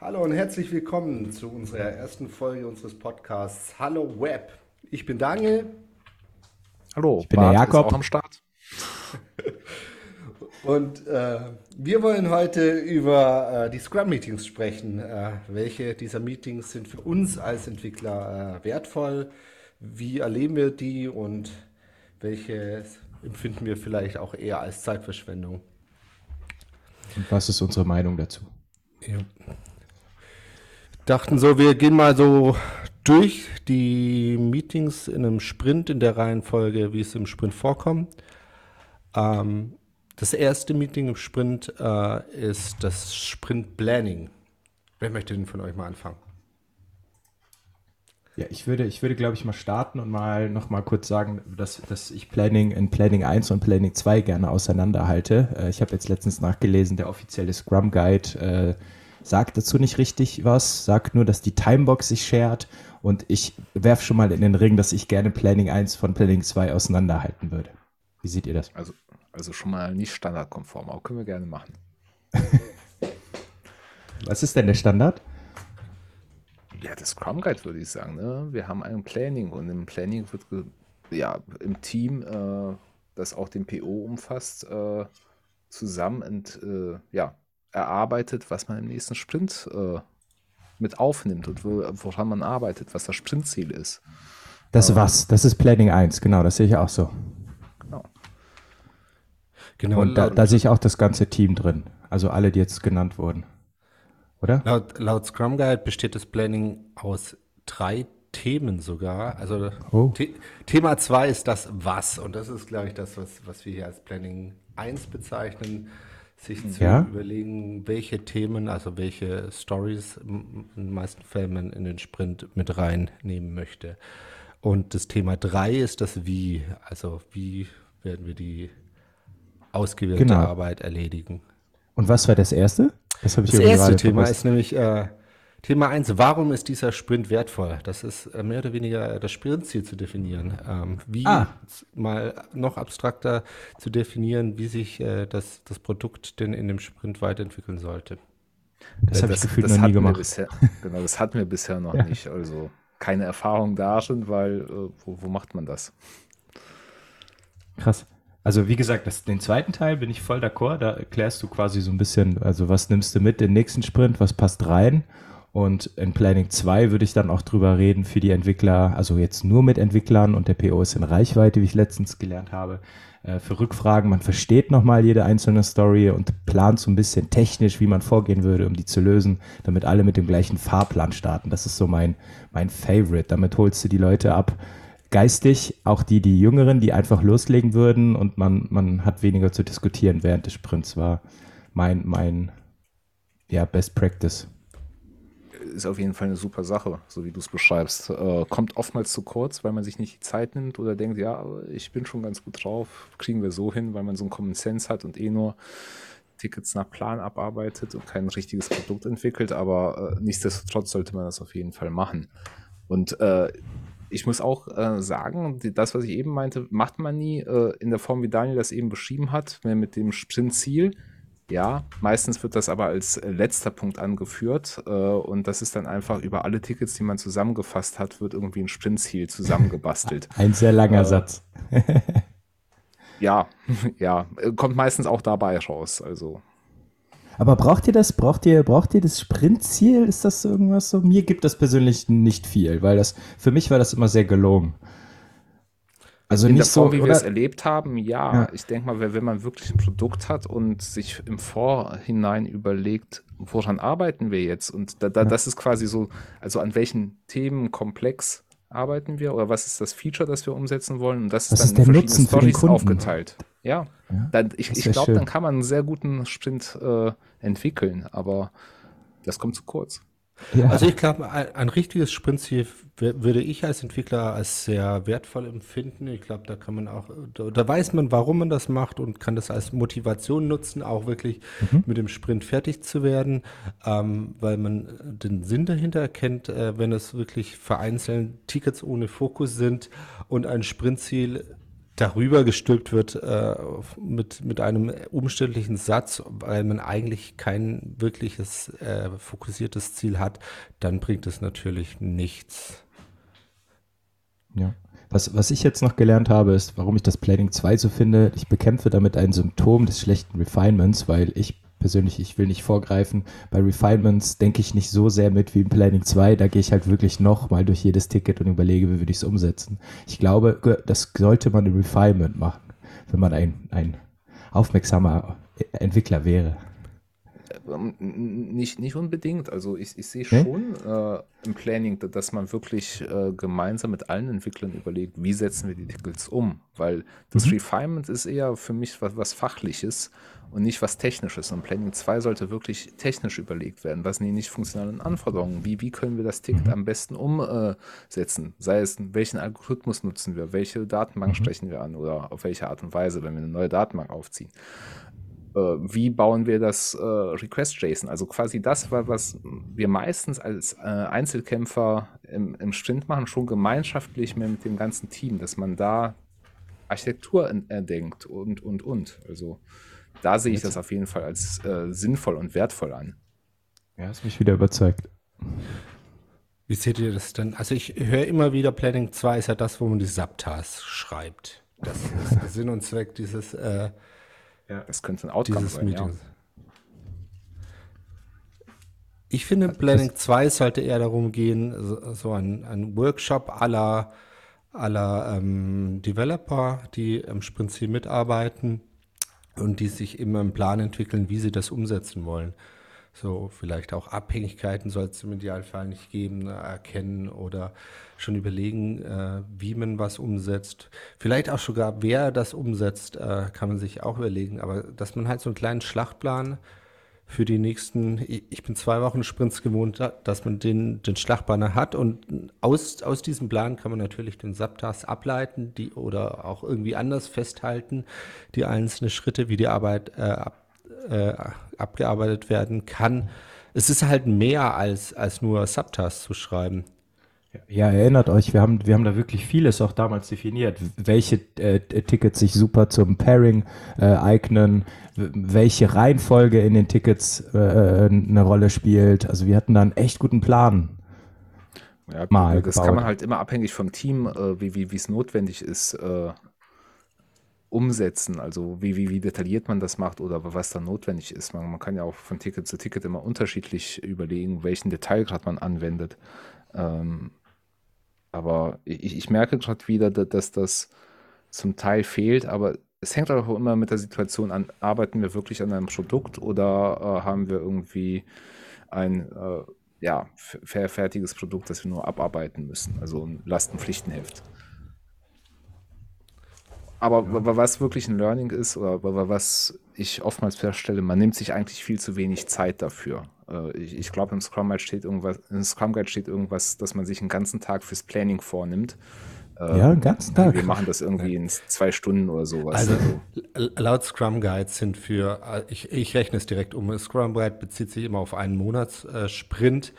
Hallo und herzlich willkommen zu unserer ersten Folge unseres Podcasts Hallo Web. Ich bin Daniel. Hallo, ich bin Bart der Jakob. Am Start. und äh, wir wollen heute über äh, die Scrum-Meetings sprechen. Äh, welche dieser Meetings sind für uns als Entwickler äh, wertvoll? Wie erleben wir die und welche empfinden wir vielleicht auch eher als Zeitverschwendung? Und was ist unsere Meinung dazu? Ja. Dachten so, wir gehen mal so durch die Meetings in einem Sprint in der Reihenfolge, wie es im Sprint vorkommt. Ähm, das erste Meeting im Sprint äh, ist das Sprint Planning. Wer möchte denn von euch mal anfangen? Ja, ich würde, ich würde, glaube ich, mal starten und mal noch mal kurz sagen, dass, dass ich Planning in Planning 1 und Planning 2 gerne auseinanderhalte. Äh, ich habe jetzt letztens nachgelesen, der offizielle Scrum Guide äh, sagt dazu nicht richtig was, sagt nur, dass die Timebox sich shared und ich werfe schon mal in den Ring, dass ich gerne Planning 1 von Planning 2 auseinanderhalten würde. Wie seht ihr das? Also, also schon mal nicht standardkonform, aber können wir gerne machen. was ist denn der Standard? Ja, das Scrum Guide würde ich sagen. Ne? Wir haben ein Planning und im Planning wird ja im Team, äh, das auch den PO umfasst, äh, zusammen und, äh, ja, erarbeitet, was man im nächsten Sprint äh, mit aufnimmt und wo, woran man arbeitet, was das Sprintziel ist. Das was? Das ist Planning 1, genau, das sehe ich auch so. Genau. Genau, und da, da sehe ich auch das ganze Team drin. Also alle, die jetzt genannt wurden oder? Laut, laut Scrum Guide besteht das Planning aus drei Themen sogar. Also oh. The Thema 2 ist das Was und das ist, glaube ich, das, was, was wir hier als Planning 1 bezeichnen. Sich zu ja? überlegen, welche Themen, also welche Stories in den meisten Fällen man in den Sprint mit reinnehmen möchte. Und das Thema 3 ist das Wie, also wie werden wir die ausgewählte genau. Arbeit erledigen. Und was war das erste? Das, das erste Thema verpasst. ist nämlich äh, Thema 1. Warum ist dieser Sprint wertvoll? Das ist äh, mehr oder weniger das Sprintziel zu definieren. Ähm, wie ah. mal noch abstrakter zu definieren, wie sich äh, das, das Produkt denn in dem Sprint weiterentwickeln sollte. Das habe ich gefühlt noch nie gemacht. Bisher, genau, das hatten wir bisher noch ja. nicht. Also keine Erfahrung darin, weil äh, wo, wo macht man das? Krass. Also wie gesagt, das, den zweiten Teil bin ich voll d'accord. Da erklärst du quasi so ein bisschen, also was nimmst du mit den nächsten Sprint, was passt rein. Und in Planning 2 würde ich dann auch drüber reden für die Entwickler, also jetzt nur mit Entwicklern und der PO ist in Reichweite, wie ich letztens gelernt habe, äh, für Rückfragen. Man versteht nochmal jede einzelne Story und plant so ein bisschen technisch, wie man vorgehen würde, um die zu lösen, damit alle mit dem gleichen Fahrplan starten. Das ist so mein, mein Favorite. Damit holst du die Leute ab geistig, auch die, die Jüngeren, die einfach loslegen würden und man, man hat weniger zu diskutieren während des Sprints, war mein, mein ja, Best Practice. Ist auf jeden Fall eine super Sache, so wie du es beschreibst. Äh, kommt oftmals zu kurz, weil man sich nicht die Zeit nimmt oder denkt, ja, ich bin schon ganz gut drauf, kriegen wir so hin, weil man so einen Common Sense hat und eh nur Tickets nach Plan abarbeitet und kein richtiges Produkt entwickelt, aber äh, nichtsdestotrotz sollte man das auf jeden Fall machen. Und äh, ich muss auch äh, sagen, das, was ich eben meinte, macht man nie äh, in der Form, wie Daniel das eben beschrieben hat, mit dem Sprintziel. Ja, meistens wird das aber als äh, letzter Punkt angeführt äh, und das ist dann einfach über alle Tickets, die man zusammengefasst hat, wird irgendwie ein Sprintziel zusammengebastelt. ein sehr langer äh, Satz. ja, ja, kommt meistens auch dabei raus. Also aber braucht ihr das? Braucht ihr, braucht ihr das Sprintziel? Ist das irgendwas so? Mir gibt das persönlich nicht viel, weil das, für mich war das immer sehr gelogen. Also in nicht der Form, so, wie wir es erlebt haben, ja. ja. Ich denke mal, wenn man wirklich ein Produkt hat und sich im Vorhinein überlegt, woran arbeiten wir jetzt? Und da, da, ja. das ist quasi so, also an welchen Themenkomplex arbeiten wir oder was ist das Feature, das wir umsetzen wollen? Und das was ist dann ist in verschiedene Stories aufgeteilt. Ja, ja. Dann, ich, ich glaube, dann kann man einen sehr guten Sprint äh, entwickeln, aber das kommt zu kurz. Ja. Also ich glaube, ein, ein, richtiges Sprintziel würde ich als Entwickler als sehr wertvoll empfinden. Ich glaube, da kann man auch, da, da, weiß man, warum man das macht und kann das als Motivation nutzen, auch wirklich mhm. mit dem Sprint fertig zu werden, ähm, weil man den Sinn dahinter erkennt, äh, wenn es wirklich vereinzelt Tickets ohne Fokus sind und ein Sprintziel darüber gestülpt wird äh, mit, mit einem umständlichen Satz, weil man eigentlich kein wirkliches äh, fokussiertes Ziel hat, dann bringt es natürlich nichts. Ja. Was, was ich jetzt noch gelernt habe, ist, warum ich das Planning 2 so finde. Ich bekämpfe damit ein Symptom des schlechten Refinements, weil ich persönlich, ich will nicht vorgreifen, bei Refinements denke ich nicht so sehr mit wie im Planning 2. Da gehe ich halt wirklich noch mal durch jedes Ticket und überlege, wie würde ich es umsetzen. Ich glaube, das sollte man im Refinement machen, wenn man ein, ein aufmerksamer Entwickler wäre. Ähm, nicht, nicht unbedingt. Also ich, ich sehe schon äh, im Planning, dass man wirklich äh, gemeinsam mit allen Entwicklern überlegt, wie setzen wir die Tickets um. Weil das mhm. Refinement ist eher für mich was, was Fachliches und nicht was Technisches. Und Planning 2 sollte wirklich technisch überlegt werden. Was sind die nicht funktionalen Anforderungen? Wie, wie können wir das Ticket mhm. am besten umsetzen? Sei es, welchen Algorithmus nutzen wir? Welche Datenbank mhm. sprechen wir an? Oder auf welche Art und Weise, wenn wir eine neue Datenbank aufziehen? Äh, wie bauen wir das äh, Request-JSON? Also quasi das, was wir meistens als äh, Einzelkämpfer im, im Sprint machen, schon gemeinschaftlich mehr mit dem ganzen Team, dass man da Architektur erdenkt und, und, und. Also da sehe ich das auf jeden Fall als äh, sinnvoll und wertvoll an. Ja, hast mich wieder überzeugt. Wie seht ihr das denn? Also ich höre immer wieder, Planning 2 ist ja das, wo man die Subtasks schreibt. Das ist Sinn und Zweck dieses äh, ja. Das könnte ein Outcome sein, Meetings. ja. Ich finde, Planning 2 sollte eher darum gehen, so, so ein, ein Workshop aller aller ähm, Developer, die im Sprint-Ziel mitarbeiten und die sich immer einen Plan entwickeln, wie sie das umsetzen wollen. So vielleicht auch Abhängigkeiten soll es im Idealfall nicht geben, äh, erkennen oder schon überlegen, äh, wie man was umsetzt. Vielleicht auch sogar, wer das umsetzt, äh, kann man sich auch überlegen. Aber dass man halt so einen kleinen Schlachtplan für die nächsten, ich bin zwei Wochen Sprints gewohnt, dass man den, den Schlachtplan hat und aus, aus diesem Plan kann man natürlich den Subtask ableiten die, oder auch irgendwie anders festhalten, die einzelnen Schritte, wie die Arbeit äh, äh, abgearbeitet werden kann. Es ist halt mehr als, als nur Subtasks zu schreiben. Ja, erinnert euch, wir haben, wir haben da wirklich vieles auch damals definiert, welche äh, Tickets sich super zum Pairing äh, eignen, welche Reihenfolge in den Tickets äh, äh, eine Rolle spielt. Also wir hatten da einen echt guten Plan. Ja, mal das gebaut. kann man halt immer abhängig vom Team, äh, wie wie es notwendig ist, äh, umsetzen. Also wie, wie, wie detailliert man das macht oder was da notwendig ist. Man, man kann ja auch von Ticket zu Ticket immer unterschiedlich überlegen, welchen Detailgrad man anwendet. Ähm, aber ich, ich merke gerade wieder, dass das zum Teil fehlt, aber es hängt auch immer mit der Situation an, arbeiten wir wirklich an einem Produkt oder äh, haben wir irgendwie ein äh, ja, fertiges Produkt, das wir nur abarbeiten müssen, also ein Lastenpflichtenheft. Aber ja. was wirklich ein Learning ist, oder was ich oftmals feststelle, man nimmt sich eigentlich viel zu wenig Zeit dafür. Äh, ich, ich glaube, im Scrum Guide steht irgendwas, im Scrum Guide steht irgendwas, dass man sich einen ganzen Tag fürs Planning vornimmt. Ja, einen ganzen Tag. Wir machen das irgendwie in zwei Stunden oder sowas. Also, also laut Scrum Guide sind für, äh, ich, ich rechne es direkt um, Scrum Guide bezieht sich immer auf einen Monatssprint.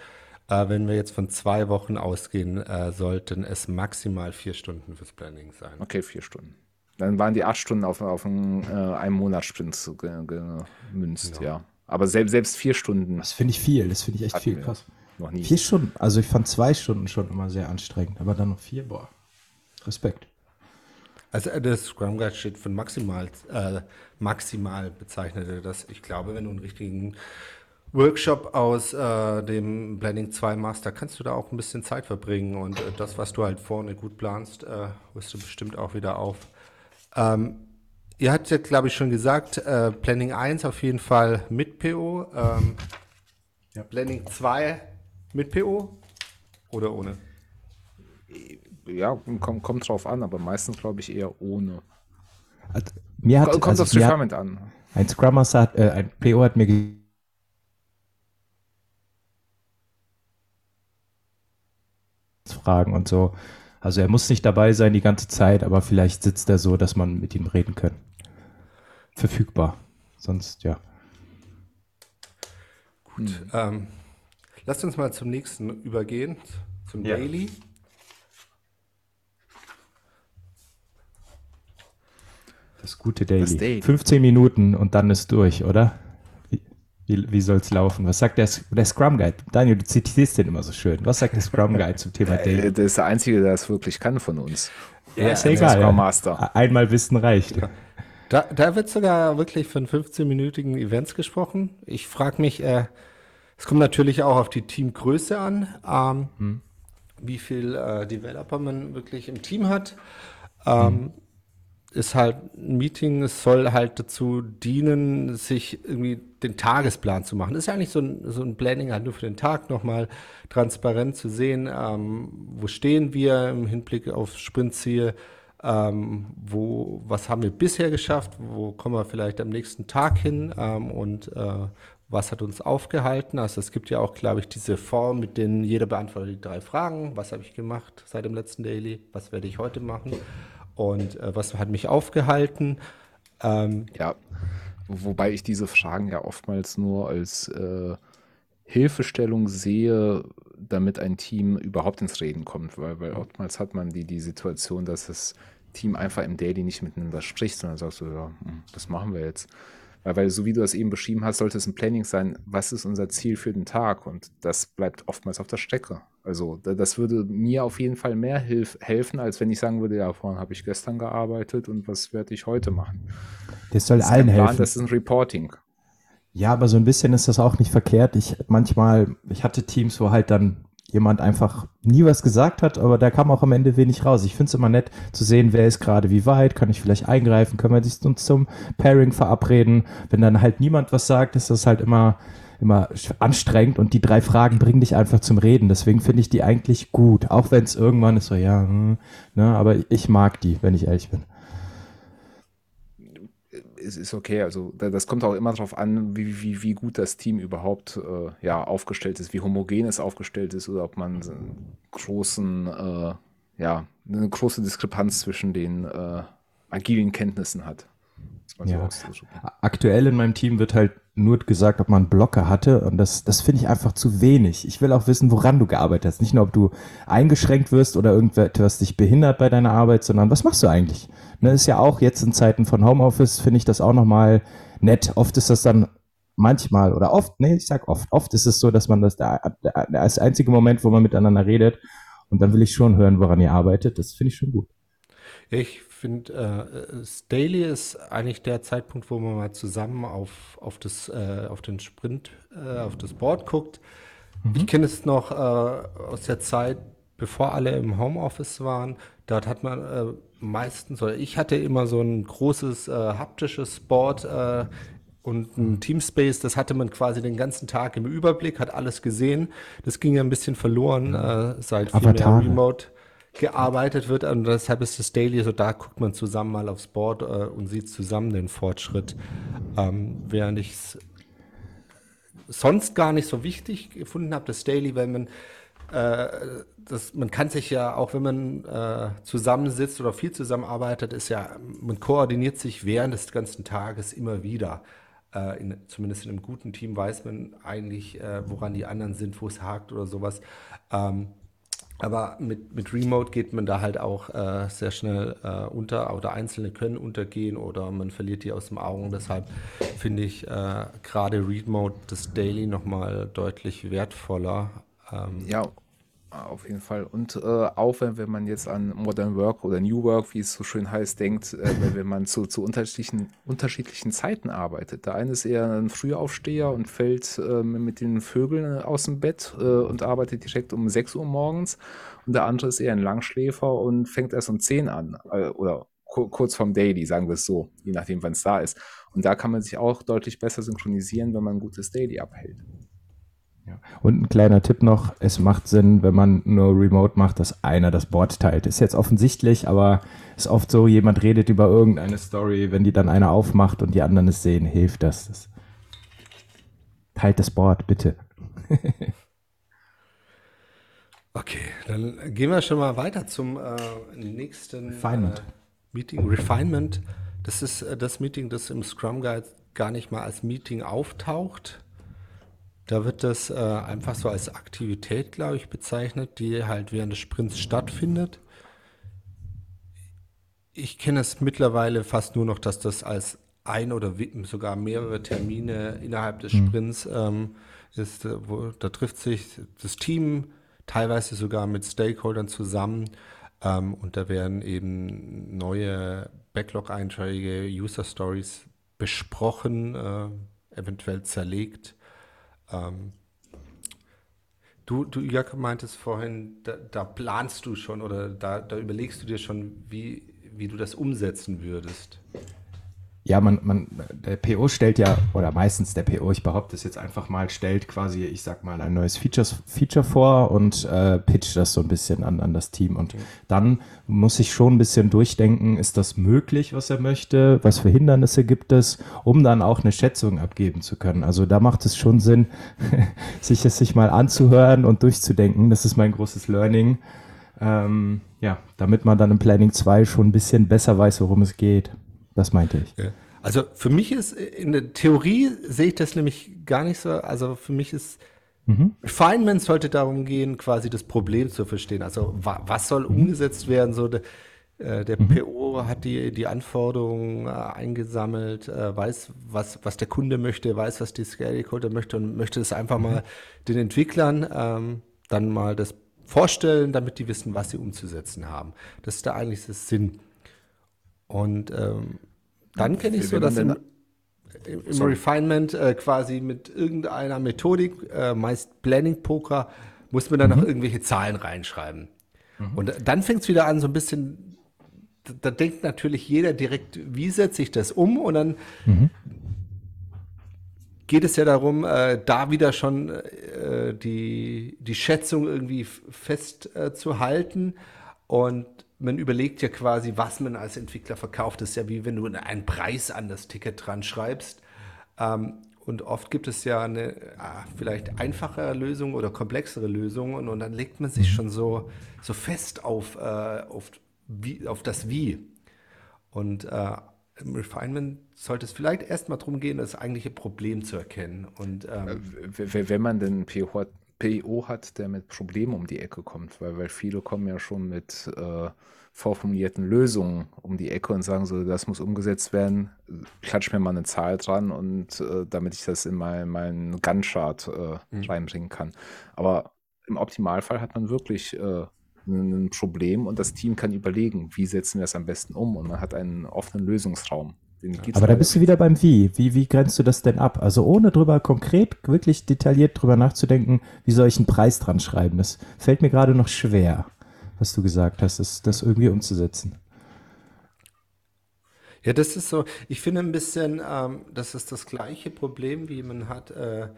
Äh, wenn wir jetzt von zwei Wochen ausgehen, sollten es maximal vier Stunden fürs Planning sein. Okay, vier Stunden. Dann waren die acht Stunden auf, auf einen, äh, einen Monatssprint gemünzt, genau. ja. Aber selbst, selbst vier Stunden. Das finde ich viel, das finde ich echt viel, krass. Noch nie. Vier Stunden, also ich fand zwei Stunden schon immer sehr anstrengend, aber dann noch vier, boah. Respekt. Also äh, das Scrum Guide steht von maximal, äh, maximal bezeichnete das. Ich glaube, wenn du einen richtigen Workshop aus äh, dem Planning 2 machst, da kannst du da auch ein bisschen Zeit verbringen und äh, das, was du halt vorne gut planst, äh, wirst du bestimmt auch wieder auf ähm, ihr habt jetzt, glaube ich, schon gesagt, äh, Planning 1 auf jeden Fall mit PO. Ähm, ja. Planning 2 mit PO oder ohne? Ja, kommt, kommt drauf an, aber meistens glaube ich eher ohne. Also, mir hat, kommt also aufs Requirement an. Ein Scrum Master hat, äh, ein PO hat mir Fragen und so. Also er muss nicht dabei sein die ganze Zeit, aber vielleicht sitzt er so, dass man mit ihm reden kann. Verfügbar. Sonst, ja. Gut. Hm. Ähm, lasst uns mal zum nächsten übergehen, zum ja. Daily. Das gute Daily. Das Daily. 15 Minuten und dann ist durch, oder? Wie, wie soll es laufen? Was sagt der, der Scrum Guide? Daniel, du zitierst den immer so schön. Was sagt der Scrum Guide zum Thema Daily? Der ist der Einzige, der es wirklich kann von uns. Ja, ist ja egal. Scrum Master. Einmal Wissen reicht. Ja. Da, da wird sogar wirklich von 15-minütigen Events gesprochen. Ich frage mich, äh, es kommt natürlich auch auf die Teamgröße an, ähm, hm. wie viel äh, Developer man wirklich im Team hat. Ähm, hm ist halt ein Meeting, es soll halt dazu dienen, sich irgendwie den Tagesplan zu machen. Das ist ja eigentlich so ein, so ein Planning halt nur für den Tag nochmal transparent zu sehen, ähm, wo stehen wir im Hinblick auf Sprintziel, ähm, wo, was haben wir bisher geschafft, wo kommen wir vielleicht am nächsten Tag hin ähm, und äh, was hat uns aufgehalten. Also es gibt ja auch, glaube ich, diese Form, mit denen jeder beantwortet die drei Fragen. Was habe ich gemacht seit dem letzten Daily? Was werde ich heute machen? Und äh, was hat mich aufgehalten? Ähm, ja, wobei ich diese Fragen ja oftmals nur als äh, Hilfestellung sehe, damit ein Team überhaupt ins Reden kommt, weil, weil oftmals hat man die, die Situation, dass das Team einfach im Daily nicht miteinander spricht, sondern sagst du, ja, hm, was machen wir jetzt? Weil, weil, so wie du das eben beschrieben hast, sollte es ein Planning sein, was ist unser Ziel für den Tag? Und das bleibt oftmals auf der Strecke. Also das würde mir auf jeden Fall mehr hilf helfen, als wenn ich sagen würde, ja, vorhin habe ich gestern gearbeitet und was werde ich heute machen. Das soll das allen Plan, helfen. Das ist ein Reporting. Ja, aber so ein bisschen ist das auch nicht verkehrt. Ich manchmal, ich hatte Teams, wo halt dann jemand einfach nie was gesagt hat, aber da kam auch am Ende wenig raus. Ich finde es immer nett zu sehen, wer ist gerade wie weit, kann ich vielleicht eingreifen, können wir sich zum Pairing verabreden. Wenn dann halt niemand was sagt, ist das halt immer, immer anstrengend und die drei Fragen bringen dich einfach zum Reden. Deswegen finde ich die eigentlich gut, auch wenn es irgendwann ist so, ja, hm, ne, aber ich mag die, wenn ich ehrlich bin es ist okay. Also das kommt auch immer darauf an, wie, wie, wie gut das Team überhaupt äh, ja, aufgestellt ist, wie homogen es aufgestellt ist oder ob man einen großen, äh, ja, eine große Diskrepanz zwischen den äh, agilen Kenntnissen hat. Ja. Aktuell in meinem Team wird halt nur gesagt, ob man einen Blocker hatte und das, das finde ich einfach zu wenig. Ich will auch wissen, woran du gearbeitet hast. Nicht nur, ob du eingeschränkt wirst oder irgendetwas dich behindert bei deiner Arbeit, sondern was machst du eigentlich? Ne, ist ja auch jetzt in Zeiten von Homeoffice, finde ich das auch nochmal nett. Oft ist das dann manchmal oder oft, nee, ich sag oft, oft ist es so, dass man das der, der, der einzige Moment, wo man miteinander redet und dann will ich schon hören, woran ihr arbeitet. Das finde ich schon gut. Ich finde, äh, Daily ist eigentlich der Zeitpunkt, wo man mal zusammen auf, auf, das, äh, auf den Sprint, äh, auf das Board guckt. Mhm. Ich kenne es noch äh, aus der Zeit, bevor alle im Homeoffice waren. Dort hat man äh, meistens, oder ich hatte immer so ein großes äh, haptisches Board und ein Teamspace, das hatte man quasi den ganzen Tag im Überblick, hat alles gesehen. Das ging ja ein bisschen verloren, äh, seit mehr Remote gearbeitet wird. Und deshalb ist das Daily so, da guckt man zusammen mal aufs Board äh, und sieht zusammen den Fortschritt. Ähm, während ich es sonst gar nicht so wichtig gefunden habe, das Daily, wenn man äh, das, man kann sich ja, auch wenn man äh, zusammensitzt oder viel zusammenarbeitet, ist ja, man koordiniert sich während des ganzen Tages immer wieder. Äh, in, zumindest in einem guten Team weiß man eigentlich, äh, woran die anderen sind, wo es hakt oder sowas. Ähm, aber mit, mit Remote geht man da halt auch äh, sehr schnell äh, unter oder Einzelne können untergehen oder man verliert die aus dem Augen. Deshalb finde ich äh, gerade Remote das Daily nochmal deutlich wertvoller. Ähm, ja, auf jeden Fall. Und äh, auch wenn, wenn man jetzt an Modern Work oder New Work, wie es so schön heißt, denkt, äh, wenn, wenn man zu, zu unterschiedlichen, unterschiedlichen Zeiten arbeitet. Der eine ist eher ein Frühaufsteher und fällt äh, mit den Vögeln aus dem Bett äh, und arbeitet direkt um 6 Uhr morgens. Und der andere ist eher ein Langschläfer und fängt erst um 10 an. Äh, oder kurz vorm Daily, sagen wir es so, je nachdem, wann es da ist. Und da kann man sich auch deutlich besser synchronisieren, wenn man ein gutes Daily abhält. Und ein kleiner Tipp noch, es macht Sinn, wenn man nur Remote macht, dass einer das Board teilt. Ist jetzt offensichtlich, aber ist oft so, jemand redet über irgendeine Story, wenn die dann einer aufmacht und die anderen es sehen, hilft das. das teilt das Board, bitte. okay, dann gehen wir schon mal weiter zum äh, nächsten Refinement. Äh, Meeting. Refinement. Das ist äh, das Meeting, das im Scrum Guide gar nicht mal als Meeting auftaucht da wird das äh, einfach so als Aktivität, glaube ich, bezeichnet, die halt während des Sprints stattfindet. ich kenne es mittlerweile fast nur noch, dass das als ein oder sogar mehrere Termine innerhalb des mhm. Sprints ähm, ist. Äh, wo, da trifft sich das Team teilweise sogar mit Stakeholdern zusammen ähm, und da werden eben neue Backlog-Einträge, User Stories besprochen, äh, eventuell zerlegt. Ähm, du, du, Jörg, meintest vorhin, da, da, planst du schon oder da, da überlegst du dir schon, wie, wie du das umsetzen würdest. Ja, man, man, der PO stellt ja, oder meistens der PO, ich behaupte es jetzt einfach mal, stellt quasi, ich sag mal, ein neues Features, Feature vor und äh, pitcht das so ein bisschen an, an das Team. Und dann muss ich schon ein bisschen durchdenken, ist das möglich, was er möchte? Was für Hindernisse gibt es, um dann auch eine Schätzung abgeben zu können? Also da macht es schon Sinn, sich es sich mal anzuhören und durchzudenken. Das ist mein großes Learning. Ähm, ja, damit man dann im Planning 2 schon ein bisschen besser weiß, worum es geht. Das meinte ich. Also für mich ist, in der Theorie sehe ich das nämlich gar nicht so. Also für mich ist, mhm. Refinement sollte darum gehen, quasi das Problem zu verstehen. Also wa was soll mhm. umgesetzt werden? So de, äh, der mhm. PO hat die, die Anforderungen äh, eingesammelt, äh, weiß, was, was der Kunde möchte, weiß, was die Stakeholder möchte und möchte es einfach mhm. mal den Entwicklern ähm, dann mal das vorstellen, damit die wissen, was sie umzusetzen haben. Das ist da eigentlich das Sinn. Und ähm, dann kenne ich so, dass im, im Refinement äh, quasi mit irgendeiner Methodik, äh, meist Planning Poker, muss man dann mhm. noch irgendwelche Zahlen reinschreiben. Mhm. Und dann fängt es wieder an, so ein bisschen, da, da, denkt natürlich jeder direkt, wie setze ich das um? Und dann mhm. geht es ja darum, äh, da wieder schon äh, die, die Schätzung irgendwie festzuhalten. Und man überlegt ja quasi, was man als Entwickler verkauft. Das ist ja wie wenn du einen Preis an das Ticket dran schreibst. Ähm, und oft gibt es ja eine ah, vielleicht einfachere Lösung oder komplexere Lösung und, und dann legt man sich mhm. schon so, so fest auf, äh, auf, wie, auf das Wie. Und äh, im Refinement sollte es vielleicht erstmal darum gehen, das eigentliche Problem zu erkennen. Und, ähm, äh, wenn man denn PO hat, PO hat, der mit Problemen um die Ecke kommt, weil, weil viele kommen ja schon mit äh, vorformulierten Lösungen um die Ecke und sagen so, das muss umgesetzt werden, klatsch mir mal eine Zahl dran und äh, damit ich das in meinen mein Gunchart äh, mhm. reinbringen kann. Aber im Optimalfall hat man wirklich äh, ein Problem und das Team kann überlegen, wie setzen wir es am besten um und man hat einen offenen Lösungsraum. Aber da bist du wieder beim Wie. wie. Wie grenzt du das denn ab? Also ohne drüber konkret, wirklich detailliert drüber nachzudenken, wie soll ich einen Preis dran schreiben? Das fällt mir gerade noch schwer was du gesagt hast, ist das irgendwie umzusetzen. Ja, das ist so, ich finde ein bisschen, ähm, das ist das gleiche Problem, wie man hat äh,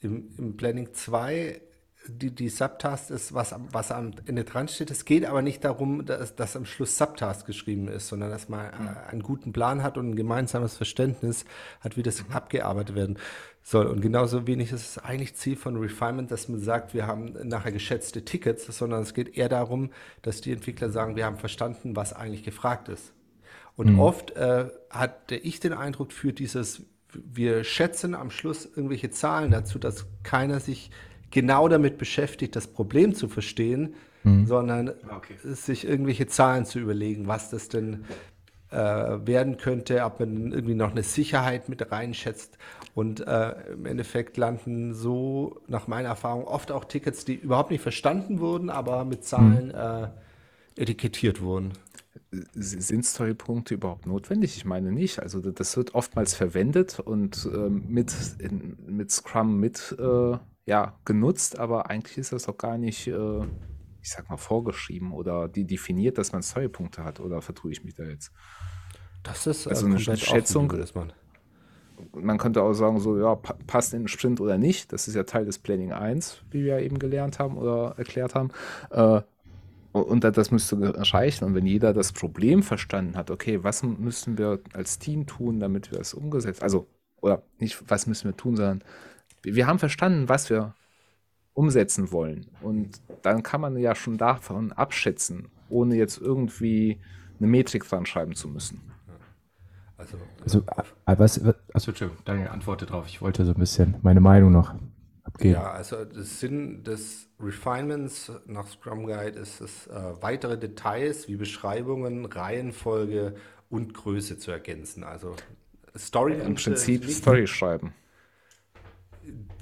im, im Planning 2 die, die Subtask ist, was, was am Ende dran steht. Es geht aber nicht darum, dass, dass am Schluss Subtask geschrieben ist, sondern dass man äh, einen guten Plan hat und ein gemeinsames Verständnis hat, wie das abgearbeitet werden soll. Und genauso wenig ist es eigentlich Ziel von Refinement, dass man sagt, wir haben nachher geschätzte Tickets, sondern es geht eher darum, dass die Entwickler sagen, wir haben verstanden, was eigentlich gefragt ist. Und mhm. oft äh, hatte ich den Eindruck, führt dieses, wir schätzen am Schluss irgendwelche Zahlen dazu, dass keiner sich genau damit beschäftigt, das Problem zu verstehen, mhm. sondern okay. sich irgendwelche Zahlen zu überlegen, was das denn äh, werden könnte, ob man irgendwie noch eine Sicherheit mit reinschätzt. Und äh, im Endeffekt landen so, nach meiner Erfahrung, oft auch Tickets, die überhaupt nicht verstanden wurden, aber mit Zahlen mhm. äh, etikettiert wurden. Sind Storypunkte überhaupt notwendig? Ich meine nicht. Also das wird oftmals verwendet und ähm, mit, in, mit Scrum mit äh, ja, genutzt, aber eigentlich ist das auch gar nicht, äh, ich sag mal, vorgeschrieben oder die definiert, dass man Storypunkte hat. Oder vertue ich mich da jetzt? Das ist äh, also eine Schätzung. Man. man könnte auch sagen, so, ja, passt in den Sprint oder nicht. Das ist ja Teil des Planning 1, wie wir ja eben gelernt haben oder erklärt haben. Äh, und das müsste erreichen. Und wenn jeder das Problem verstanden hat, okay, was müssen wir als Team tun, damit wir es umgesetzt, also, oder nicht, was müssen wir tun, sondern wir haben verstanden, was wir umsetzen wollen. Und dann kann man ja schon davon abschätzen, ohne jetzt irgendwie eine Metrik dran schreiben zu müssen. Also, also äh, was, also Entschuldigung, Daniel, antworte drauf. Ich wollte so ein bisschen meine Meinung noch geben. Ja, also der Sinn des Refinements nach Scrum Guide ist es, äh, weitere Details wie Beschreibungen, Reihenfolge und Größe zu ergänzen. Also Story. Im Prinzip Story schreiben.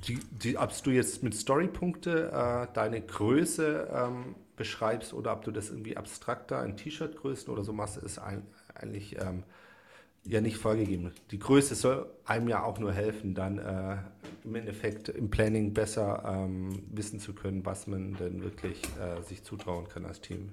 Die, die, ob du jetzt mit Storypunkte äh, deine Größe ähm, beschreibst oder ob du das irgendwie abstrakter in T-Shirt-Größen oder so machst, ist ein, eigentlich ähm, ja nicht vorgegeben. Die Größe soll einem ja auch nur helfen, dann äh, im Endeffekt im Planning besser ähm, wissen zu können, was man denn wirklich äh, sich zutrauen kann als Team.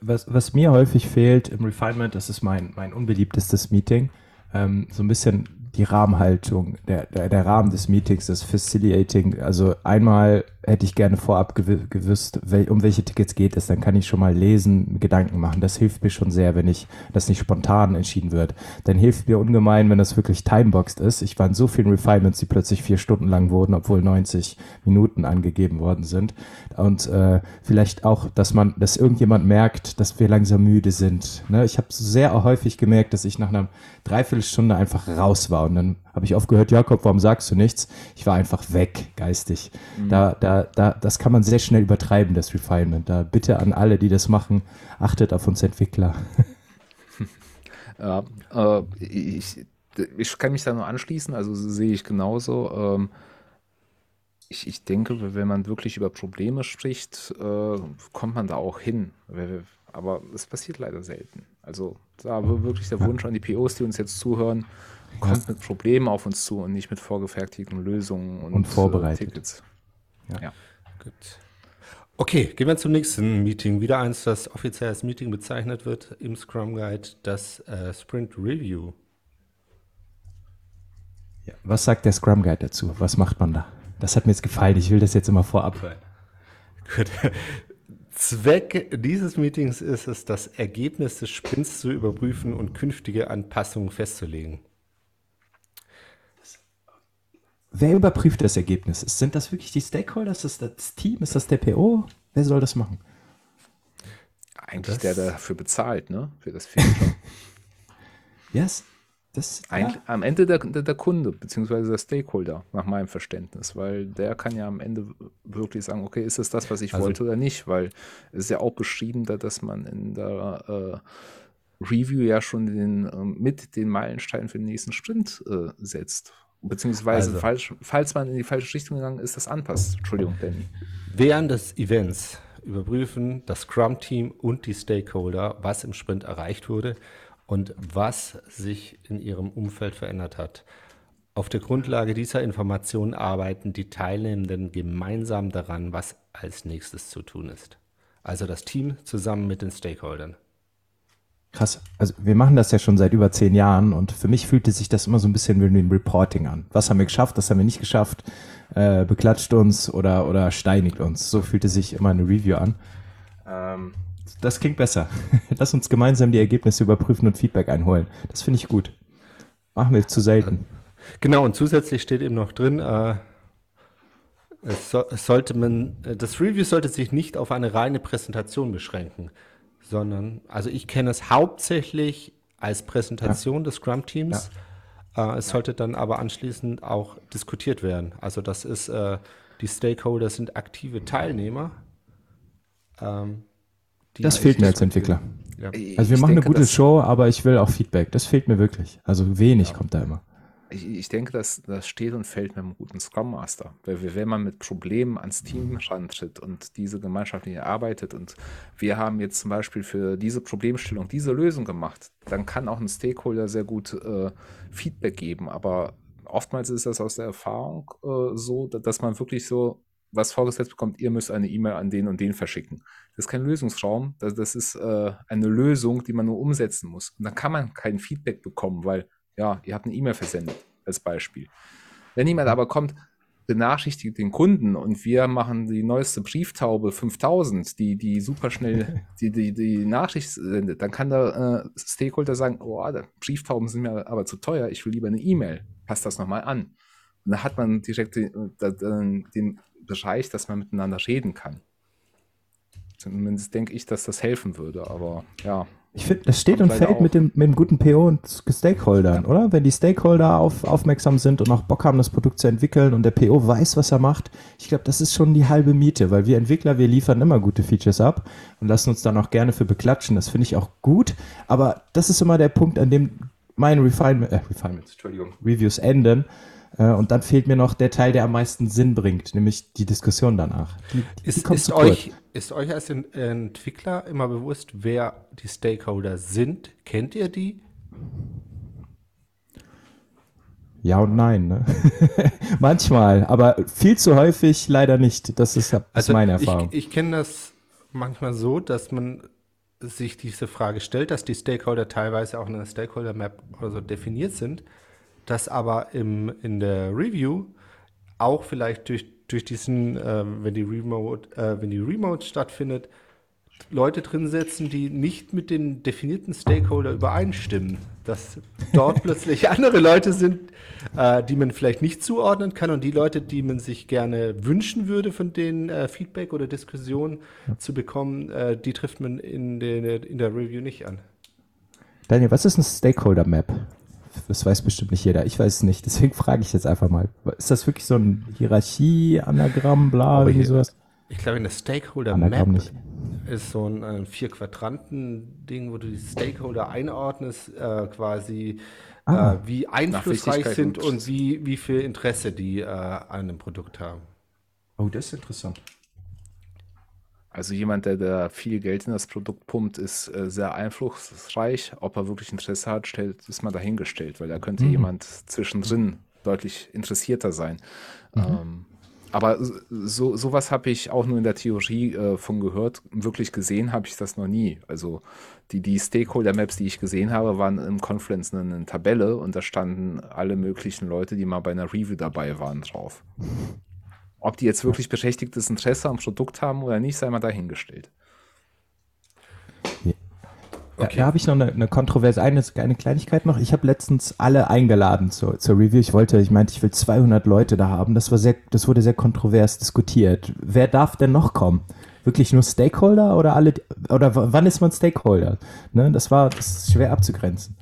Was, was mir häufig fehlt im Refinement, das ist mein, mein unbeliebtestes Meeting, ähm, so ein bisschen die Rahmenhaltung, der, der, der Rahmen des Meetings, das Facilitating. Also einmal hätte ich gerne vorab gewusst, wel, um welche Tickets geht es. Dann kann ich schon mal lesen, Gedanken machen. Das hilft mir schon sehr, wenn ich das nicht spontan entschieden wird. Dann hilft mir ungemein, wenn das wirklich timeboxed ist. Ich war in so vielen Refinements, die plötzlich vier Stunden lang wurden, obwohl 90 Minuten angegeben worden sind. Und äh, vielleicht auch, dass man, dass irgendjemand merkt, dass wir langsam müde sind. Ne? Ich habe sehr häufig gemerkt, dass ich nach einer Dreiviertelstunde einfach raus war. Und dann habe ich oft gehört, Jakob, warum sagst du nichts? Ich war einfach weg, geistig. Mhm. Da, da, da, das kann man sehr schnell übertreiben, das Refinement. Da bitte an alle, die das machen, achtet auf uns Entwickler. Ja, äh, ich, ich kann mich da nur anschließen, also sehe ich genauso. Ähm, ich, ich denke, wenn man wirklich über Probleme spricht, äh, kommt man da auch hin. Aber es passiert leider selten. Also da wirklich der Wunsch an die POs, die uns jetzt zuhören, kommt mit Problemen auf uns zu und nicht mit vorgefertigten Lösungen und, und vorbereitet. Äh, Tickets. Ja. ja. Gut. Okay, gehen wir zum nächsten Meeting. Wieder eins, das offiziell als Meeting bezeichnet wird im Scrum Guide, das äh, Sprint Review. Ja, was sagt der Scrum Guide dazu? Was macht man da? Das hat mir jetzt gefallen. Ich will das jetzt immer vorab hören. Gut. Zweck dieses Meetings ist es, das Ergebnis des Sprints zu überprüfen und künftige Anpassungen festzulegen. Wer überprüft das Ergebnis? Sind das wirklich die Stakeholders? Ist das das Team? Ist das der PO? Wer soll das machen? Eigentlich das, der, der dafür bezahlt, ne? Für das Feature. yes. Das, ja. Am Ende der, der, der, Kunde, beziehungsweise der Stakeholder, nach meinem Verständnis, weil der kann ja am Ende wirklich sagen, okay, ist es das, was ich also, wollte oder nicht, weil es ist ja auch beschrieben, dass man in der äh, Review ja schon den, äh, mit den Meilensteinen für den nächsten Sprint äh, setzt. Beziehungsweise, also, falsch, falls man in die falsche Richtung gegangen ist, das anpasst. Entschuldigung, Danny. Während des Events überprüfen das Scrum-Team und die Stakeholder, was im Sprint erreicht wurde und was sich in ihrem Umfeld verändert hat. Auf der Grundlage dieser Informationen arbeiten die Teilnehmenden gemeinsam daran, was als nächstes zu tun ist. Also das Team zusammen mit den Stakeholdern. Krass. Also wir machen das ja schon seit über zehn Jahren und für mich fühlte sich das immer so ein bisschen wie ein Reporting an. Was haben wir geschafft, was haben wir nicht geschafft, äh, beklatscht uns oder, oder steinigt uns. So fühlte sich immer eine Review an. Ähm, das klingt besser. Lass uns gemeinsam die Ergebnisse überprüfen und Feedback einholen. Das finde ich gut. Machen wir zu selten. Genau, und zusätzlich steht eben noch drin, äh, es, so, sollte man, das Review sollte sich nicht auf eine reine Präsentation beschränken sondern, also ich kenne es hauptsächlich als Präsentation ja. des Scrum-Teams. Ja. Äh, es ja. sollte dann aber anschließend auch diskutiert werden. Also das ist, äh, die Stakeholder sind aktive Teilnehmer. Ähm, das fehlt mir als Entwickler. Also wir machen denke, eine gute Show, aber ich will auch Feedback. Das fehlt mir wirklich. Also wenig kommt da immer ich, ich denke, dass das steht und fällt mit einem guten Scrum Master. Weil wenn man mit Problemen ans Team rantritt und diese gemeinschaftlich erarbeitet und wir haben jetzt zum Beispiel für diese Problemstellung diese Lösung gemacht, dann kann auch ein Stakeholder sehr gut äh, Feedback geben. Aber oftmals ist das aus der Erfahrung äh, so, dass man wirklich so was vorgesetzt bekommt, ihr müsst eine E-Mail an den und den verschicken. Das ist kein Lösungsraum, das, das ist äh, eine Lösung, die man nur umsetzen muss. Und dann kann man kein Feedback bekommen, weil ja, ihr habt eine E-Mail versendet, als Beispiel. Wenn jemand aber kommt, benachrichtigt den Kunden und wir machen die neueste Brieftaube 5000, die, die super schnell die, die, die Nachricht sendet, dann kann der äh, Stakeholder sagen, oh, Brieftauben sind mir aber zu teuer, ich will lieber eine E-Mail, passt das nochmal an. Und dann hat man direkt den, den Bereich, dass man miteinander reden kann. Zumindest denke ich, dass das helfen würde, aber ja, Ich finde, das steht und fällt mit dem, mit dem guten PO und Stakeholdern, oder? Wenn die Stakeholder auf, aufmerksam sind und auch Bock haben, das Produkt zu entwickeln und der PO weiß, was er macht, ich glaube, das ist schon die halbe Miete, weil wir Entwickler, wir liefern immer gute Features ab und lassen uns dann auch gerne für beklatschen. Das finde ich auch gut, aber das ist immer der Punkt, an dem meine Refinement, äh, Refinements, Entschuldigung, Reviews enden. Äh, und dann fehlt mir noch der Teil, der am meisten Sinn bringt, nämlich die Diskussion danach. Die, die ist, ist euch, ist euch als Entwickler immer bewusst, wer die Stakeholder sind? Kennt ihr die? Ja und nein. Ne? manchmal, aber viel zu häufig leider nicht. Das ist, das also meine Erfahrung. Ich, ich kenne das manchmal so, dass man sich diese Frage stellt, dass die Stakeholder teilweise auch in der Stakeholder Map oder so definiert sind, dass aber im, in der Review auch vielleicht durch, durch diesen, äh, wenn die Remote, äh, wenn die Remote stattfindet, Leute drin setzen, die nicht mit den definierten Stakeholder übereinstimmen. Dass dort plötzlich andere Leute sind, äh, die man vielleicht nicht zuordnen kann und die Leute, die man sich gerne wünschen würde, von denen äh, Feedback oder Diskussion zu bekommen, äh, die trifft man in, den, in der Review nicht an. Daniel, was ist ein Stakeholder Map? Das weiß bestimmt nicht jeder. Ich weiß es nicht. Deswegen frage ich jetzt einfach mal. Ist das wirklich so ein Hierarchie-Anagramm, bla, irgendwie sowas? Ich glaube, in der Stakeholder Map nicht ist so ein, ein Vier-Quadranten-Ding, wo du die Stakeholder einordnest, äh, quasi ah, äh, wie einflussreich sind und, wie, wie viel Interesse die äh, an dem Produkt haben. Oh, das ist interessant. Also jemand, der da viel Geld in das Produkt pumpt, ist äh, sehr einflussreich. Ob er wirklich Interesse hat, stellt, ist mal dahingestellt, weil da könnte mhm. jemand zwischendrin deutlich interessierter sein. Mhm. Ähm, aber so sowas habe ich auch nur in der Theorie äh, von gehört. Wirklich gesehen habe ich das noch nie. Also die, die Stakeholder-Maps, die ich gesehen habe, waren im Confluence eine, eine Tabelle und da standen alle möglichen Leute, die mal bei einer Review dabei waren, drauf. Ob die jetzt wirklich berechtigtes Interesse am Produkt haben oder nicht, sei mal dahingestellt. Okay. Da habe ich noch eine, eine Kontroverse, eine, eine Kleinigkeit noch. Ich habe letztens alle eingeladen zur, zur Review. Ich wollte, ich meinte, ich will 200 Leute da haben. Das war sehr, das wurde sehr kontrovers diskutiert. Wer darf denn noch kommen? Wirklich nur Stakeholder oder alle, oder wann ist man Stakeholder? Ne, das war, das ist schwer abzugrenzen.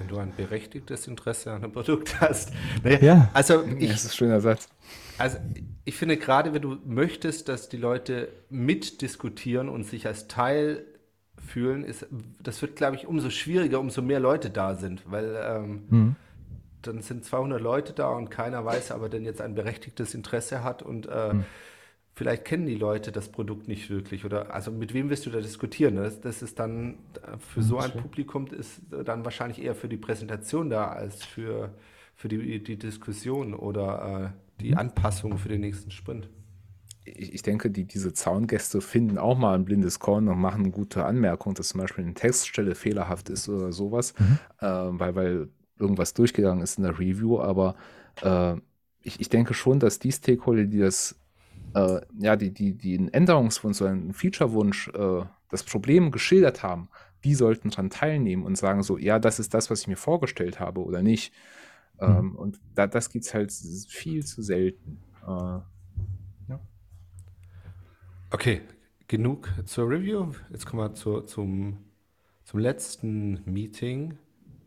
Wenn du ein berechtigtes Interesse an einem Produkt hast. Naja, ja. Also ich, das ist ein schöner Satz. Also ich finde gerade, wenn du möchtest, dass die Leute mitdiskutieren und sich als Teil fühlen, ist, das wird, glaube ich, umso schwieriger, umso mehr Leute da sind, weil ähm, mhm. dann sind 200 Leute da und keiner weiß, aber denn jetzt ein berechtigtes Interesse hat und äh, mhm. vielleicht kennen die Leute das Produkt nicht wirklich oder also mit wem wirst du da diskutieren? Das, das ist dann für so ein Publikum ist dann wahrscheinlich eher für die Präsentation da als für, für die, die Diskussion oder äh, die. Anpassung für den nächsten Sprint ich, ich denke, die, diese Zaungäste finden auch mal ein blindes Korn und machen eine gute Anmerkung, dass zum Beispiel eine Textstelle fehlerhaft ist oder sowas, mhm. äh, weil, weil irgendwas durchgegangen ist in der Review. Aber äh, ich, ich denke schon, dass die Stakeholder, die das, äh, ja, die, die, die einen Änderungswunsch oder einen Featurewunsch, äh, das Problem geschildert haben, die sollten daran teilnehmen und sagen so, ja, das ist das, was ich mir vorgestellt habe oder nicht. Mhm. Ähm, und da, das gibt es halt viel zu selten. Äh, Okay, genug zur Review. Jetzt kommen wir zu, zum, zum letzten Meeting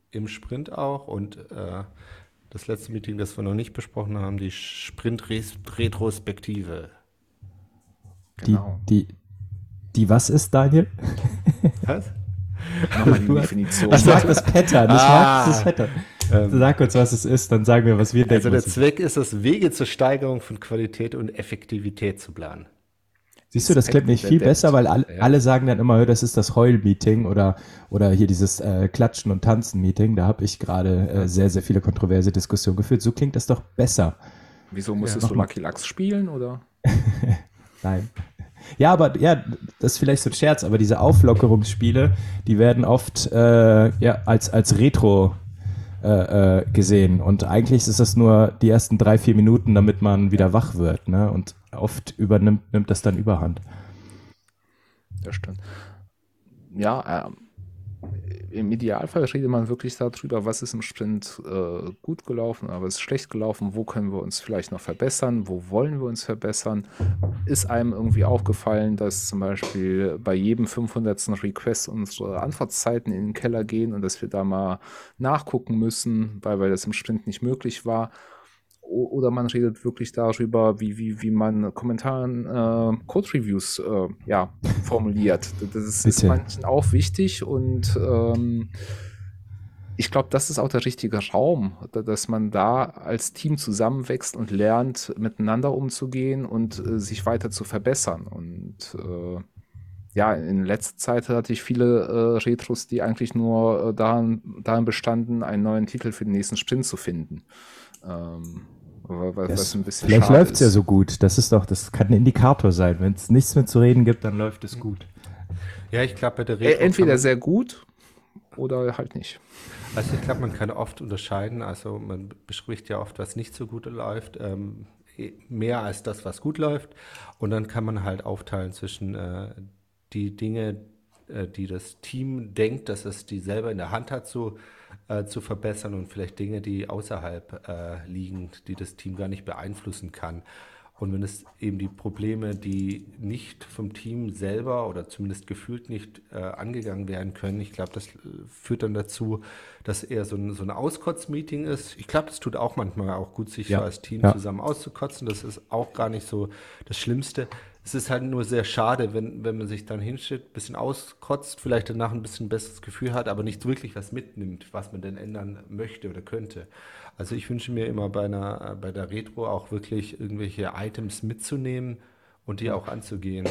im Sprint auch und äh, das letzte Meeting, das wir noch nicht besprochen haben, die Sprint-Retrospektive. Genau. Die, die, die was ist, Daniel? Was? Nochmal die Definition. Ich mag das Pattern. Ich ah, mag das Pattern. Ähm, Sag uns, was es ist, dann sagen wir, was wir denken. Also der Zweck ist es, Wege zur Steigerung von Qualität und Effektivität zu planen. Siehst du, das klingt nicht viel besser, weil alle, ja. alle sagen dann immer, das ist das Heul-Meeting oder, oder hier dieses äh, Klatschen- und Tanzen-Meeting. Da habe ich gerade äh, sehr, sehr viele kontroverse Diskussionen geführt. So klingt das doch besser. Wieso musstest ja, du Lucky Lux spielen, oder? Nein. Ja, aber ja, das ist vielleicht so ein Scherz, aber diese Auflockerungsspiele, die werden oft äh, ja, als, als Retro äh, äh, gesehen. Und eigentlich ist das nur die ersten drei, vier Minuten, damit man wieder wach wird. Ne? Und oft übernimmt nimmt das dann überhand. Das stimmt. Ja, äh, im Idealfall redet man wirklich darüber, was ist im Sprint äh, gut gelaufen, aber was ist schlecht gelaufen, wo können wir uns vielleicht noch verbessern, wo wollen wir uns verbessern. Ist einem irgendwie aufgefallen, dass zum Beispiel bei jedem 500. Request unsere Antwortzeiten in den Keller gehen und dass wir da mal nachgucken müssen, weil, weil das im Sprint nicht möglich war oder man redet wirklich darüber, wie, wie, wie man Kommentaren, äh, Code-Reviews äh, ja, formuliert. Das ist, ist, manchen auch wichtig und ähm, ich glaube, das ist auch der richtige Raum, dass man da als Team zusammenwächst und lernt, miteinander umzugehen und äh, sich weiter zu verbessern. Und äh, ja, in letzter Zeit hatte ich viele äh, Retros, die eigentlich nur äh, daran, daran bestanden, einen neuen Titel für den nächsten Sprint zu finden. Ähm, was, das, was vielleicht läuft es ja so gut. Das ist doch, das kann ein Indikator sein. Wenn es nichts mehr zu reden gibt, dann läuft es gut. Ja, ich glaube, bei der Retro Entweder sehr gut oder halt nicht. Also ich glaube, man kann oft unterscheiden. Also man bespricht ja oft, was nicht so gut läuft, ähm, mehr als das, was gut läuft. Und dann kann man halt aufteilen zwischen äh, die Dinge, äh, die das Team denkt, dass es die selber in der Hand hat, so äh, zu verbessern und vielleicht Dinge, die außerhalb äh, liegen, die das Team gar nicht beeinflussen kann. Und wenn es eben die Probleme, die nicht vom Team selber oder zumindest gefühlt nicht äh, angegangen werden können, ich glaube, das äh, führt dann dazu, dass eher so ein, so ein Auskotz-Meeting ist. Ich glaube, das tut auch manchmal auch gut, sich ja. so als Team ja. zusammen auszukotzen. Das ist auch gar nicht so das Schlimmste. Es ist halt nur sehr schade, wenn, wenn man sich dann hinstellt, ein bisschen auskotzt, vielleicht danach ein bisschen besseres Gefühl hat, aber nicht wirklich was mitnimmt, was man denn ändern möchte oder könnte. Also ich wünsche mir immer bei, einer, bei der Retro auch wirklich irgendwelche Items mitzunehmen und die auch anzugehen.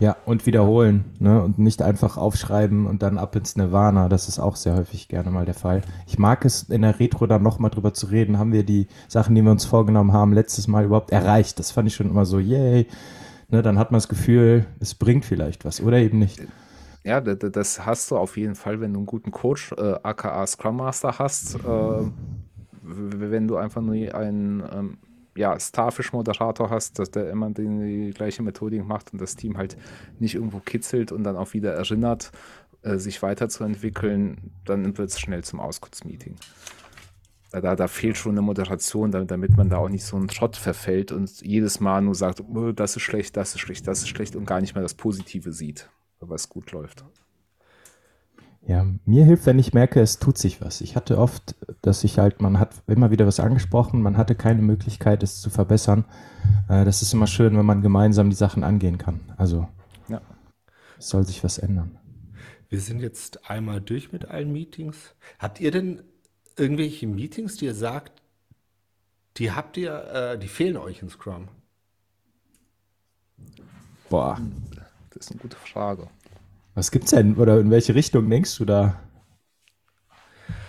Ja, und wiederholen, ne? Und nicht einfach aufschreiben und dann ab ins Nirvana. Das ist auch sehr häufig gerne mal der Fall. Ich mag es in der Retro dann nochmal drüber zu reden. Haben wir die Sachen, die wir uns vorgenommen haben, letztes Mal überhaupt erreicht? Das fand ich schon immer so, yay. Ne, dann hat man das Gefühl, es bringt vielleicht was oder eben nicht. Ja, das hast du auf jeden Fall, wenn du einen guten Coach, äh, aka Scrum Master hast. Äh, wenn du einfach nur einen ähm, ja, Starfish-Moderator hast, dass der immer die, die, gleiche Methodik macht und das Team halt nicht irgendwo kitzelt und dann auch wieder erinnert, äh, sich weiterzuentwickeln, dann wird es schnell zum Auskurzmeeting. Da, da fehlt schon eine Moderation, damit, damit man da auch nicht so einen Trott verfällt und jedes Mal nur sagt, oh, das ist schlecht, das ist schlecht, das ist schlecht und gar nicht mehr das Positive sieht, was gut läuft. Ja, mir hilft, wenn ich merke, es tut sich was. Ich hatte oft, dass ich halt, man hat immer wieder was angesprochen, man hatte keine Möglichkeit, es zu verbessern. Äh, das ist immer schön, wenn man gemeinsam die Sachen angehen kann. Also, ja. es soll sich was ändern. Wir sind jetzt einmal durch mit allen Meetings. Habt ihr denn irgendwelche Meetings, die ihr sagt, die habt ihr, äh, die fehlen euch in Scrum? Boah, das ist eine gute Frage. Was gibt's denn? Oder in welche Richtung denkst du da?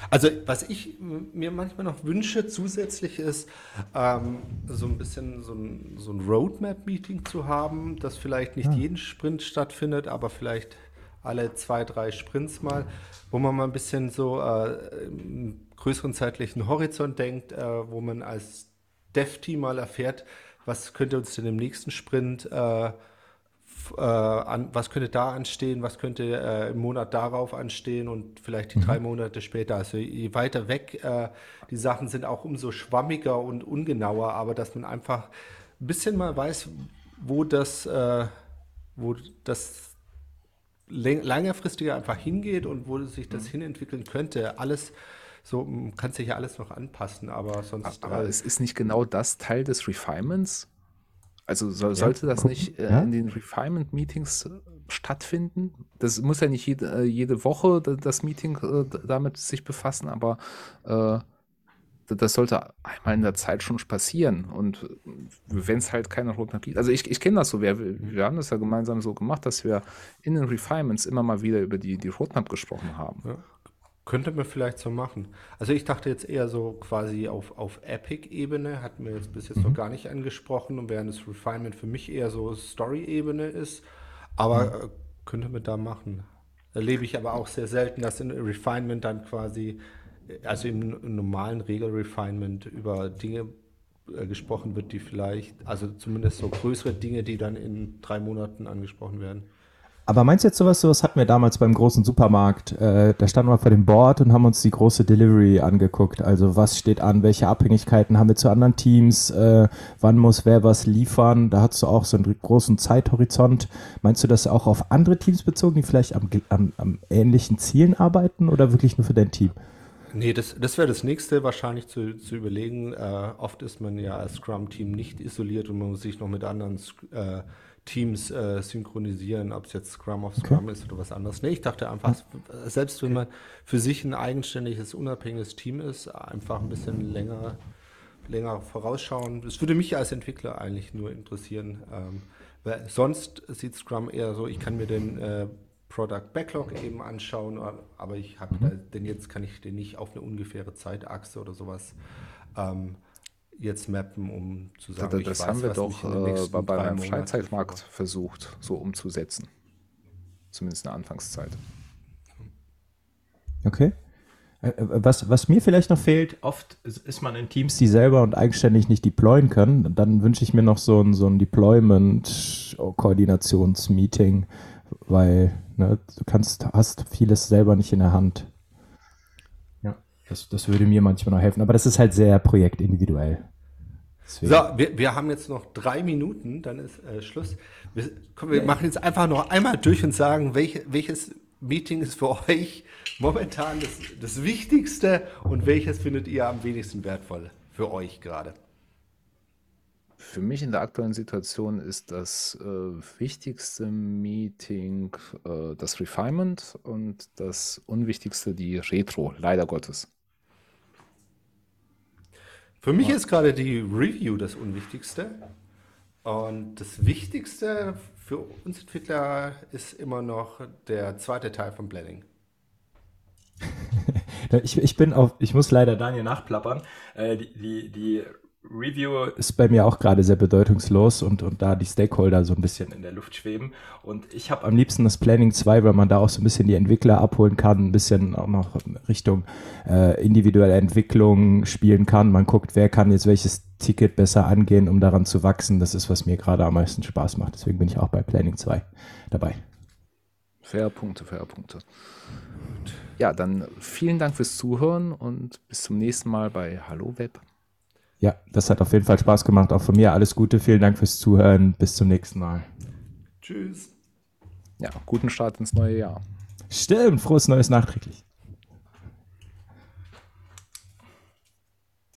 Also, was ich mir manchmal noch wünsche, zusätzlich ist, ähm, so ein bisschen so ein, so ein Roadmap-Meeting zu haben, das vielleicht nicht ah. jeden Sprint stattfindet, aber vielleicht alle zwei, drei Sprints mal, wo man mal ein bisschen so äh, einen größeren zeitlichen Horizont denkt, äh, wo man als Dev-Team mal erfährt, was könnte uns denn im nächsten Sprint äh, äh, an, was könnte da anstehen, was könnte äh, im Monat darauf anstehen und vielleicht die mhm. drei Monate später. Also je weiter weg äh, die Sachen sind, auch umso schwammiger und ungenauer, aber dass man einfach ein bisschen mal weiß, wo das, äh, wo das längerfristiger einfach hingeht und wo sich das mhm. hinentwickeln könnte. Alles so kann sich ja alles noch anpassen, aber sonst. Aber äh, es ist nicht genau das Teil des Refinements, also so, sollte das gucken. nicht äh, ja? in den Refinement-Meetings äh, stattfinden? Das muss ja nicht jede, äh, jede Woche das Meeting äh, damit sich befassen, aber äh, das sollte einmal in der Zeit schon passieren. Und wenn es halt keine Roadmap gibt, also ich, ich kenne das so, wir, wir haben das ja gemeinsam so gemacht, dass wir in den Refinements immer mal wieder über die, die Roadmap gesprochen haben. Ja. Könnte man vielleicht so machen. Also ich dachte jetzt eher so quasi auf, auf Epic-Ebene, hatten wir jetzt bis jetzt mhm. noch gar nicht angesprochen und während das Refinement für mich eher so Story-Ebene ist. Aber mhm. Äh, könnte man da machen. Erlebe ich aber auch sehr selten, dass in Refinement dann quasi, also im normalen Regel-Refinement über Dinge äh, gesprochen wird, die vielleicht, also zumindest so größere Dinge, die dann in drei Monaten angesprochen werden. Aber meinst du jetzt sowas, sowas hatten wir damals beim großen Supermarkt? Äh, da standen wir vor dem Board und haben uns die große Delivery angeguckt. Also was steht an, welche Abhängigkeiten haben wir zu anderen Teams, äh, wann muss wer was liefern? Da hast du auch so einen großen Zeithorizont. Meinst du das auch auf andere Teams bezogen, die vielleicht am, am, am ähnlichen Zielen arbeiten oder wirklich nur für dein Team? Nee, das, das wäre das nächste wahrscheinlich zu, zu überlegen. Äh, oft ist man ja als Scrum-Team nicht isoliert und man muss sich noch mit anderen äh, Teams äh, synchronisieren, ob es jetzt Scrum of Scrum okay. ist oder was anderes. Nee, ich dachte einfach, selbst wenn man für sich ein eigenständiges, unabhängiges Team ist, einfach ein bisschen länger, länger vorausschauen. Das würde mich als Entwickler eigentlich nur interessieren. Ähm, weil sonst sieht Scrum eher so, ich kann mir den äh, Product Backlog eben anschauen, aber ich habe mhm. denn jetzt kann ich den nicht auf eine ungefähre Zeitachse oder sowas ähm, jetzt mappen, um zu sagen, das, das weiß, haben wir doch äh, bei beim Freizeitmarkt versucht, so umzusetzen. Zumindest in der Anfangszeit. Okay. Äh, äh, was, was mir vielleicht noch fehlt, oft ist man in Teams, die selber und eigenständig nicht deployen können. Dann wünsche ich mir noch so ein, so ein Deployment-Koordinationsmeeting, weil ne, du kannst, hast vieles selber nicht in der Hand. Das, das würde mir manchmal noch helfen, aber das ist halt sehr projektindividuell. Deswegen. So, wir, wir haben jetzt noch drei Minuten, dann ist äh, Schluss. Wir, komm, wir machen jetzt einfach noch einmal durch und sagen, welche, welches Meeting ist für euch momentan das, das Wichtigste und welches findet ihr am wenigsten wertvoll für euch gerade? Für mich in der aktuellen Situation ist das äh, wichtigste Meeting äh, das Refinement und das unwichtigste die Retro, leider Gottes. Für mich ist gerade die Review das Unwichtigste. Und das Wichtigste für uns Entwickler ist immer noch der zweite Teil von Blending. ich, ich bin auf, ich muss leider Daniel nachplappern. Äh, die, die, die Review ist bei mir auch gerade sehr bedeutungslos und, und da die Stakeholder so ein bisschen in der Luft schweben. Und ich habe am liebsten das Planning 2, weil man da auch so ein bisschen die Entwickler abholen kann, ein bisschen auch noch Richtung äh, individuelle Entwicklung spielen kann. Man guckt, wer kann jetzt welches Ticket besser angehen, um daran zu wachsen. Das ist, was mir gerade am meisten Spaß macht. Deswegen bin ich auch bei Planning 2 dabei. Fair Punkte, fair Punkte. Ja, dann vielen Dank fürs Zuhören und bis zum nächsten Mal bei Hallo Web. Ja, das hat auf jeden Fall Spaß gemacht. Auch von mir alles Gute. Vielen Dank fürs Zuhören. Bis zum nächsten Mal. Tschüss. Ja, guten Start ins neue Jahr. Stimmt, frohes Neues nachträglich.